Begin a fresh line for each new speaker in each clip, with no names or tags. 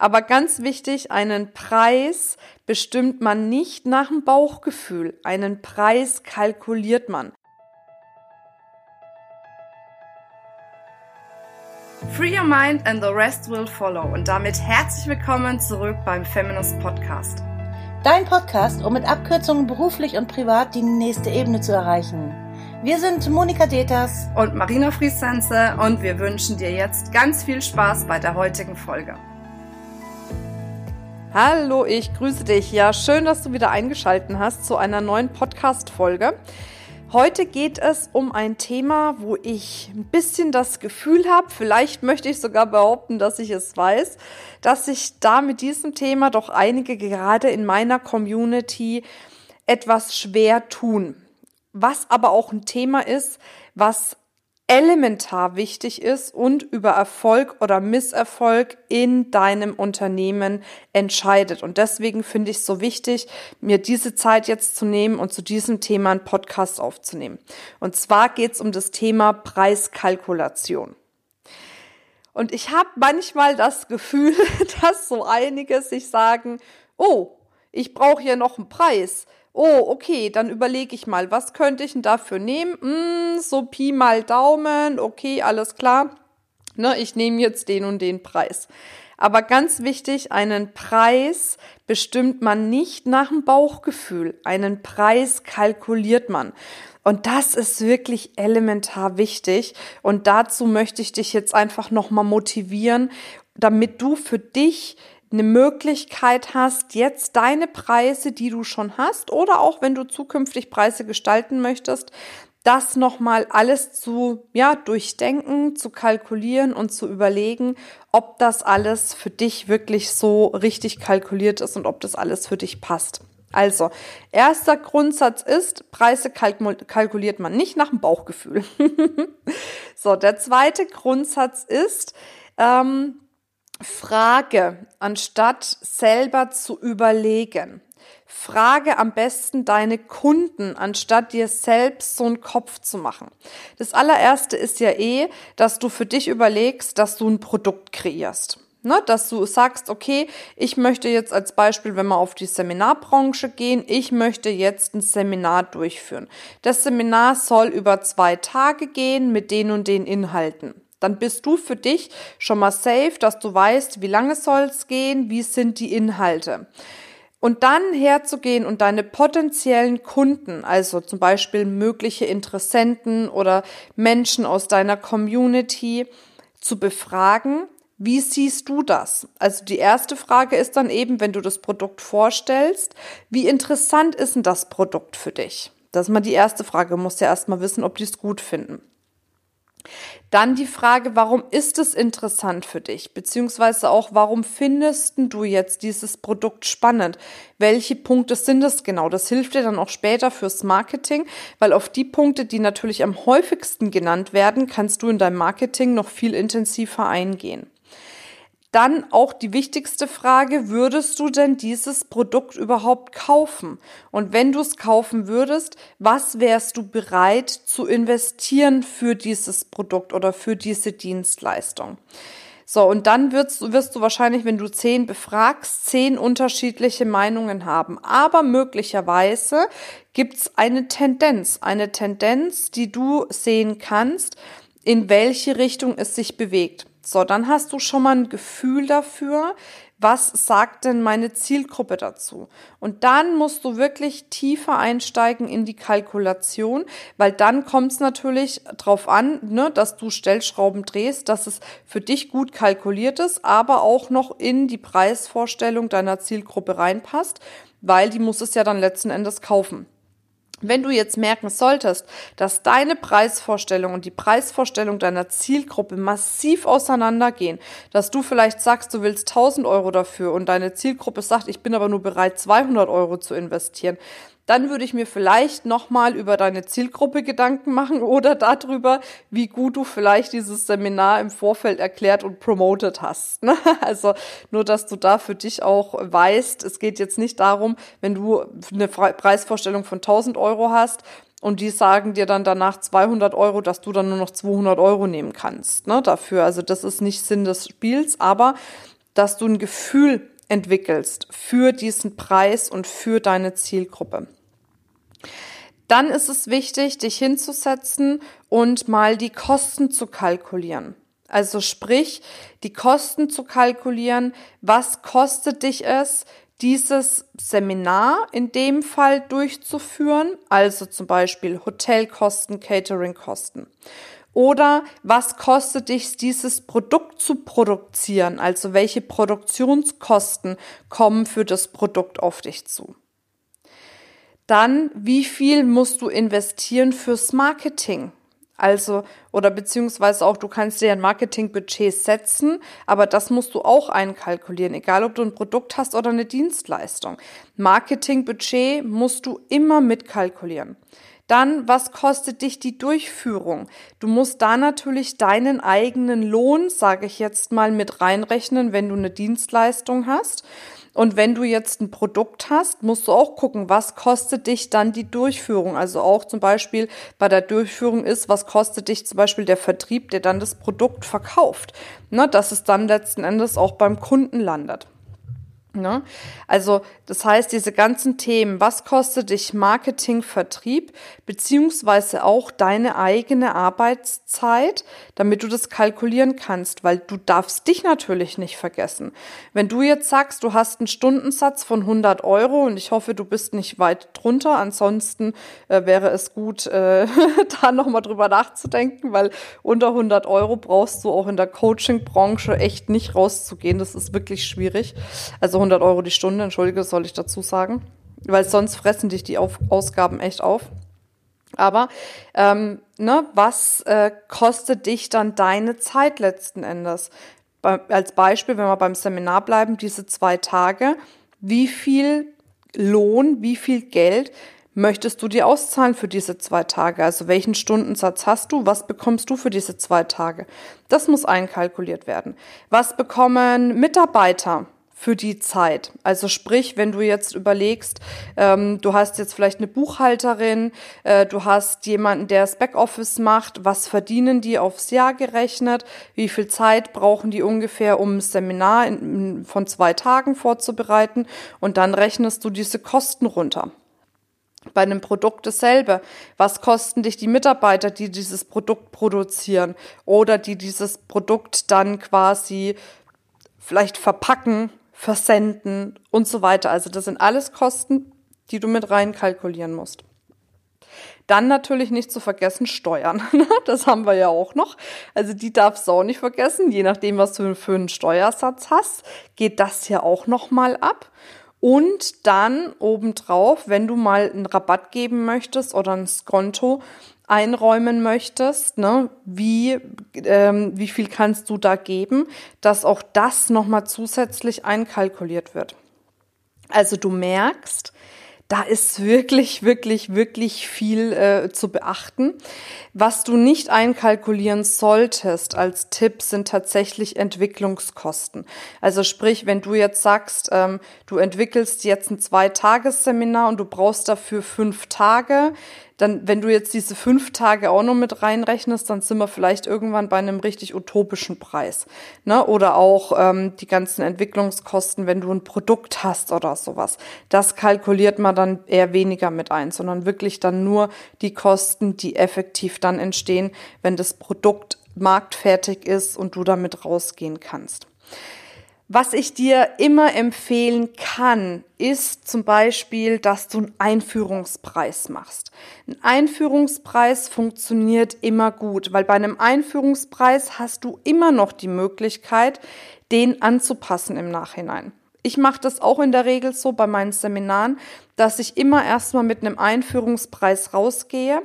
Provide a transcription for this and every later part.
Aber ganz wichtig, einen Preis bestimmt man nicht nach dem Bauchgefühl. Einen Preis kalkuliert man. Free your mind and the rest will follow. Und damit herzlich willkommen zurück beim Feminist Podcast.
Dein Podcast, um mit Abkürzungen beruflich und privat die nächste Ebene zu erreichen. Wir sind Monika Deters
und Marina Friesense und wir wünschen dir jetzt ganz viel Spaß bei der heutigen Folge. Hallo, ich grüße dich. Ja, schön, dass du wieder eingeschaltet hast zu einer neuen Podcast-Folge. Heute geht es um ein Thema, wo ich ein bisschen das Gefühl habe, vielleicht möchte ich sogar behaupten, dass ich es weiß, dass sich da mit diesem Thema doch einige gerade in meiner Community etwas schwer tun was aber auch ein Thema ist, was elementar wichtig ist und über Erfolg oder Misserfolg in deinem Unternehmen entscheidet. Und deswegen finde ich es so wichtig, mir diese Zeit jetzt zu nehmen und zu diesem Thema einen Podcast aufzunehmen. Und zwar geht es um das Thema Preiskalkulation. Und ich habe manchmal das Gefühl, dass so einige sich sagen, oh, ich brauche hier noch einen Preis oh, okay, dann überlege ich mal, was könnte ich denn dafür nehmen? Hm, so Pi mal Daumen, okay, alles klar. Ne, ich nehme jetzt den und den Preis. Aber ganz wichtig, einen Preis bestimmt man nicht nach dem Bauchgefühl. Einen Preis kalkuliert man. Und das ist wirklich elementar wichtig. Und dazu möchte ich dich jetzt einfach nochmal motivieren, damit du für dich eine Möglichkeit hast, jetzt deine Preise, die du schon hast, oder auch wenn du zukünftig Preise gestalten möchtest, das nochmal alles zu, ja, durchdenken, zu kalkulieren und zu überlegen, ob das alles für dich wirklich so richtig kalkuliert ist und ob das alles für dich passt. Also, erster Grundsatz ist, Preise kalkuliert man nicht nach dem Bauchgefühl. so, der zweite Grundsatz ist, ähm, Frage, anstatt selber zu überlegen. Frage am besten deine Kunden, anstatt dir selbst so einen Kopf zu machen. Das allererste ist ja eh, dass du für dich überlegst, dass du ein Produkt kreierst. Ne, dass du sagst, okay, ich möchte jetzt als Beispiel, wenn wir auf die Seminarbranche gehen, ich möchte jetzt ein Seminar durchführen. Das Seminar soll über zwei Tage gehen mit den und den Inhalten dann bist du für dich schon mal safe, dass du weißt, wie lange soll es gehen, wie sind die Inhalte. Und dann herzugehen und deine potenziellen Kunden, also zum Beispiel mögliche Interessenten oder Menschen aus deiner Community zu befragen, wie siehst du das? Also die erste Frage ist dann eben, wenn du das Produkt vorstellst, wie interessant ist denn das Produkt für dich? Das ist mal die erste Frage. Du musst ja erstmal wissen, ob die es gut finden. Dann die Frage, warum ist es interessant für dich? Beziehungsweise auch, warum findest du jetzt dieses Produkt spannend? Welche Punkte sind es genau? Das hilft dir dann auch später fürs Marketing, weil auf die Punkte, die natürlich am häufigsten genannt werden, kannst du in deinem Marketing noch viel intensiver eingehen. Dann auch die wichtigste Frage, würdest du denn dieses Produkt überhaupt kaufen? Und wenn du es kaufen würdest, was wärst du bereit zu investieren für dieses Produkt oder für diese Dienstleistung? So, und dann wirst, wirst du wahrscheinlich, wenn du zehn befragst, zehn unterschiedliche Meinungen haben. Aber möglicherweise gibt's eine Tendenz, eine Tendenz, die du sehen kannst, in welche Richtung es sich bewegt. So, dann hast du schon mal ein Gefühl dafür, was sagt denn meine Zielgruppe dazu? Und dann musst du wirklich tiefer einsteigen in die Kalkulation, weil dann kommt es natürlich darauf an, ne, dass du Stellschrauben drehst, dass es für dich gut kalkuliert ist, aber auch noch in die Preisvorstellung deiner Zielgruppe reinpasst, weil die muss es ja dann letzten Endes kaufen. Wenn du jetzt merken solltest, dass deine Preisvorstellung und die Preisvorstellung deiner Zielgruppe massiv auseinandergehen, dass du vielleicht sagst, du willst 1000 Euro dafür und deine Zielgruppe sagt, ich bin aber nur bereit, 200 Euro zu investieren, dann würde ich mir vielleicht nochmal über deine Zielgruppe Gedanken machen oder darüber, wie gut du vielleicht dieses Seminar im Vorfeld erklärt und promoted hast. Ne? Also nur, dass du da für dich auch weißt, es geht jetzt nicht darum, wenn du eine Preisvorstellung von 1000 Euro hast, und die sagen dir dann danach 200 Euro, dass du dann nur noch 200 Euro nehmen kannst ne, dafür. Also das ist nicht Sinn des Spiels, aber dass du ein Gefühl entwickelst für diesen Preis und für deine Zielgruppe. Dann ist es wichtig, dich hinzusetzen und mal die Kosten zu kalkulieren. Also sprich, die Kosten zu kalkulieren, was kostet dich es, dieses Seminar in dem Fall durchzuführen, also zum Beispiel Hotelkosten, Cateringkosten. Oder was kostet dich dieses Produkt zu produzieren? Also welche Produktionskosten kommen für das Produkt auf dich zu? Dann, wie viel musst du investieren fürs Marketing? Also, oder beziehungsweise auch, du kannst dir ein Marketingbudget setzen, aber das musst du auch einkalkulieren, egal ob du ein Produkt hast oder eine Dienstleistung. Marketingbudget musst du immer mitkalkulieren. Dann, was kostet dich die Durchführung? Du musst da natürlich deinen eigenen Lohn, sage ich jetzt mal, mit reinrechnen, wenn du eine Dienstleistung hast. Und wenn du jetzt ein Produkt hast, musst du auch gucken, was kostet dich dann die Durchführung. Also auch zum Beispiel bei der Durchführung ist, was kostet dich zum Beispiel der Vertrieb, der dann das Produkt verkauft. Ne, dass es dann letzten Endes auch beim Kunden landet. Ne? Also das heißt, diese ganzen Themen, was kostet dich Marketing, Vertrieb, beziehungsweise auch deine eigene Arbeitszeit, damit du das kalkulieren kannst, weil du darfst dich natürlich nicht vergessen. Wenn du jetzt sagst, du hast einen Stundensatz von 100 Euro und ich hoffe, du bist nicht weit drunter, ansonsten äh, wäre es gut, äh, da nochmal drüber nachzudenken, weil unter 100 Euro brauchst du auch in der Coaching-Branche echt nicht rauszugehen. Das ist wirklich schwierig. Also 100 Euro die Stunde, entschuldige, soll ich dazu sagen. Weil sonst fressen dich die auf Ausgaben echt auf. Aber ähm, ne, was äh, kostet dich dann deine Zeit letzten Endes? Bei, als Beispiel, wenn wir beim Seminar bleiben, diese zwei Tage, wie viel Lohn, wie viel Geld möchtest du dir auszahlen für diese zwei Tage? Also welchen Stundensatz hast du? Was bekommst du für diese zwei Tage? Das muss einkalkuliert werden. Was bekommen Mitarbeiter? Für die Zeit. Also sprich, wenn du jetzt überlegst, ähm, du hast jetzt vielleicht eine Buchhalterin, äh, du hast jemanden, der das Backoffice macht, was verdienen die aufs Jahr gerechnet, wie viel Zeit brauchen die ungefähr, um ein Seminar in, von zwei Tagen vorzubereiten und dann rechnest du diese Kosten runter. Bei einem Produkt dasselbe. Was kosten dich die Mitarbeiter, die dieses Produkt produzieren oder die dieses Produkt dann quasi vielleicht verpacken Versenden und so weiter. Also das sind alles Kosten, die du mit rein kalkulieren musst. Dann natürlich nicht zu vergessen Steuern. Das haben wir ja auch noch. Also die darfst du auch nicht vergessen. Je nachdem, was du für einen Steuersatz hast, geht das ja auch noch mal ab. Und dann obendrauf, wenn du mal einen Rabatt geben möchtest oder ein Skonto, einräumen möchtest, ne, wie, ähm, wie viel kannst du da geben, dass auch das nochmal zusätzlich einkalkuliert wird. Also du merkst, da ist wirklich, wirklich, wirklich viel äh, zu beachten. Was du nicht einkalkulieren solltest als Tipp sind tatsächlich Entwicklungskosten. Also sprich, wenn du jetzt sagst, ähm, du entwickelst jetzt ein Zweitagesseminar und du brauchst dafür fünf Tage, dann, wenn du jetzt diese fünf Tage auch noch mit reinrechnest, dann sind wir vielleicht irgendwann bei einem richtig utopischen Preis. Ne? Oder auch ähm, die ganzen Entwicklungskosten, wenn du ein Produkt hast oder sowas. Das kalkuliert man dann eher weniger mit ein, sondern wirklich dann nur die Kosten, die effektiv dann entstehen, wenn das Produkt marktfertig ist und du damit rausgehen kannst. Was ich dir immer empfehlen kann, ist zum Beispiel, dass du einen Einführungspreis machst. Ein Einführungspreis funktioniert immer gut, weil bei einem Einführungspreis hast du immer noch die Möglichkeit, den anzupassen im Nachhinein. Ich mache das auch in der Regel so bei meinen Seminaren, dass ich immer erstmal mit einem Einführungspreis rausgehe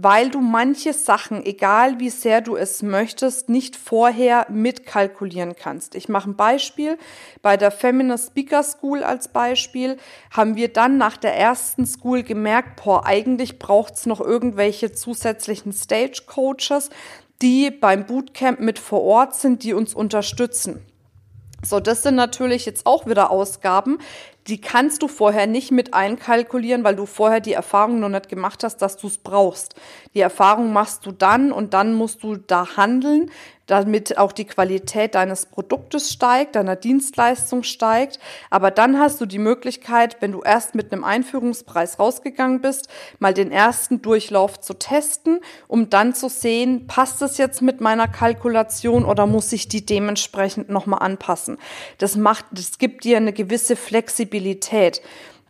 weil du manche Sachen, egal wie sehr du es möchtest, nicht vorher mitkalkulieren kannst. Ich mache ein Beispiel. Bei der Feminist Speaker School als Beispiel haben wir dann nach der ersten School gemerkt, boah, eigentlich braucht's noch irgendwelche zusätzlichen Stage Coaches, die beim Bootcamp mit vor Ort sind, die uns unterstützen. So, das sind natürlich jetzt auch wieder Ausgaben, die kannst du vorher nicht mit einkalkulieren, weil du vorher die Erfahrung noch nicht gemacht hast, dass du es brauchst. Die Erfahrung machst du dann und dann musst du da handeln, damit auch die Qualität deines Produktes steigt, deiner Dienstleistung steigt. Aber dann hast du die Möglichkeit, wenn du erst mit einem Einführungspreis rausgegangen bist, mal den ersten Durchlauf zu testen, um dann zu sehen, passt es jetzt mit meiner Kalkulation oder muss ich die dementsprechend nochmal anpassen. Das macht, das gibt dir eine gewisse Flexibilität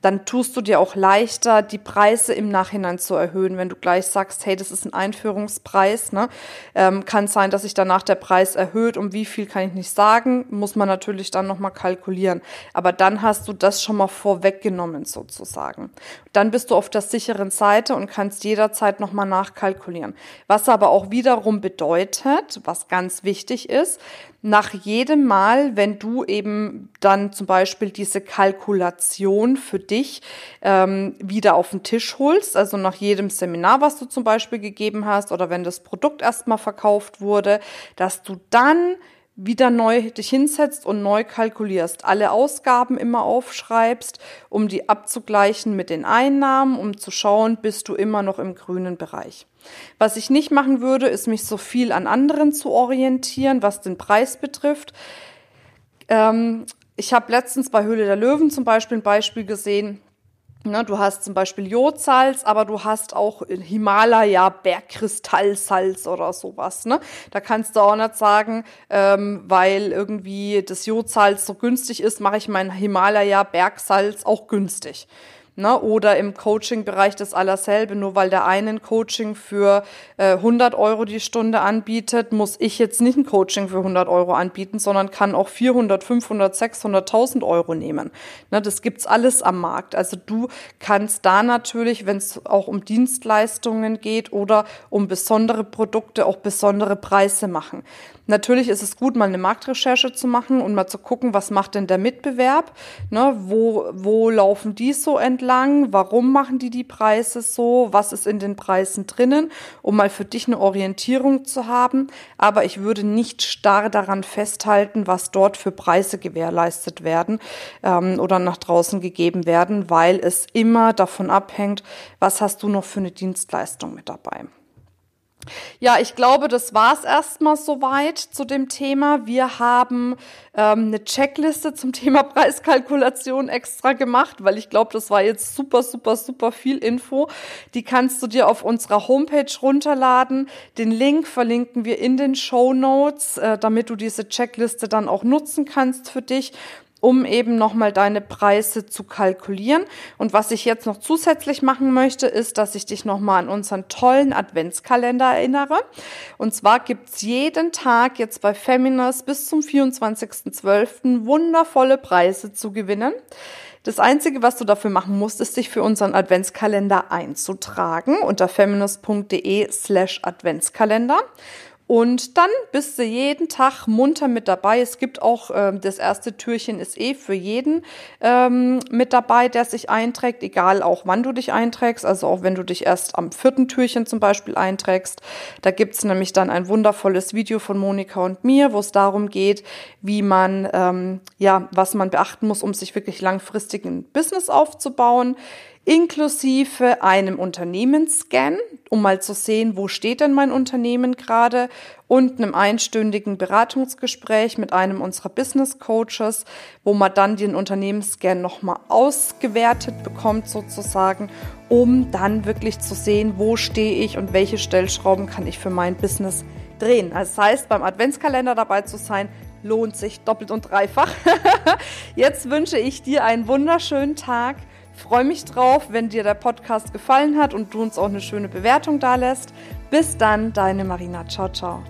dann tust du dir auch leichter, die Preise im Nachhinein zu erhöhen. Wenn du gleich sagst, hey, das ist ein Einführungspreis, ne? ähm, kann sein, dass sich danach der Preis erhöht. Um wie viel kann ich nicht sagen, muss man natürlich dann nochmal kalkulieren. Aber dann hast du das schon mal vorweggenommen sozusagen. Dann bist du auf der sicheren Seite und kannst jederzeit nochmal nachkalkulieren. Was aber auch wiederum bedeutet, was ganz wichtig ist, nach jedem Mal, wenn du eben dann zum Beispiel diese Kalkulation für dich ähm, wieder auf den Tisch holst, also nach jedem Seminar, was du zum Beispiel gegeben hast oder wenn das Produkt erstmal verkauft wurde, dass du dann wieder neu dich hinsetzt und neu kalkulierst, alle Ausgaben immer aufschreibst, um die abzugleichen mit den Einnahmen, um zu schauen, bist du immer noch im grünen Bereich. Was ich nicht machen würde, ist mich so viel an anderen zu orientieren, was den Preis betrifft. Ähm, ich habe letztens bei Höhle der Löwen zum Beispiel ein Beispiel gesehen, Ne, du hast zum Beispiel Jodsalz, aber du hast auch Himalaya Bergkristallsalz oder sowas. Ne? Da kannst du auch nicht sagen, ähm, weil irgendwie das Jodsalz so günstig ist, mache ich mein Himalaya Bergsalz auch günstig. Ne? Oder im Coaching-Bereich das allerselbe. Nur weil der einen Coaching für äh, 100 Euro die Stunde anbietet, muss ich jetzt nicht ein Coaching für 100 Euro anbieten, sondern kann auch 400, 500, 600, 1000 Euro nehmen. Ne? Das gibt's alles am Markt. Also du kannst da natürlich, wenn es auch um Dienstleistungen geht oder um besondere Produkte, auch besondere Preise machen. Natürlich ist es gut, mal eine Marktrecherche zu machen und mal zu gucken, was macht denn der Mitbewerb? Ne? Wo, wo laufen die so entlang? Warum machen die die Preise so? Was ist in den Preisen drinnen? Um mal für dich eine Orientierung zu haben. Aber ich würde nicht starr daran festhalten, was dort für Preise gewährleistet werden ähm, oder nach draußen gegeben werden, weil es immer davon abhängt, was hast du noch für eine Dienstleistung mit dabei. Ja, ich glaube, das war es erstmal soweit zu dem Thema. Wir haben ähm, eine Checkliste zum Thema Preiskalkulation extra gemacht, weil ich glaube, das war jetzt super, super, super viel Info. Die kannst du dir auf unserer Homepage runterladen. Den Link verlinken wir in den Show Notes, äh, damit du diese Checkliste dann auch nutzen kannst für dich um eben nochmal deine Preise zu kalkulieren. Und was ich jetzt noch zusätzlich machen möchte, ist, dass ich dich nochmal an unseren tollen Adventskalender erinnere. Und zwar gibt's jeden Tag jetzt bei Feminas bis zum 24.12. wundervolle Preise zu gewinnen. Das Einzige, was du dafür machen musst, ist, dich für unseren Adventskalender einzutragen unter feminist.de slash Adventskalender. Und dann bist du jeden Tag munter mit dabei. Es gibt auch, ähm, das erste Türchen ist eh für jeden ähm, mit dabei, der sich einträgt, egal auch wann du dich einträgst. Also auch wenn du dich erst am vierten Türchen zum Beispiel einträgst. Da gibt's nämlich dann ein wundervolles Video von Monika und mir, wo es darum geht, wie man, ähm, ja, was man beachten muss, um sich wirklich langfristig ein Business aufzubauen inklusive einem Unternehmensscan, um mal zu sehen, wo steht denn mein Unternehmen gerade und einem einstündigen Beratungsgespräch mit einem unserer Business Coaches, wo man dann den Unternehmensscan nochmal ausgewertet bekommt sozusagen, um dann wirklich zu sehen, wo stehe ich und welche Stellschrauben kann ich für mein Business drehen. Also das heißt, beim Adventskalender dabei zu sein, lohnt sich doppelt und dreifach. Jetzt wünsche ich dir einen wunderschönen Tag freue mich drauf, wenn dir der Podcast gefallen hat und du uns auch eine schöne Bewertung da lässt. Bis dann, deine Marina. Ciao, ciao.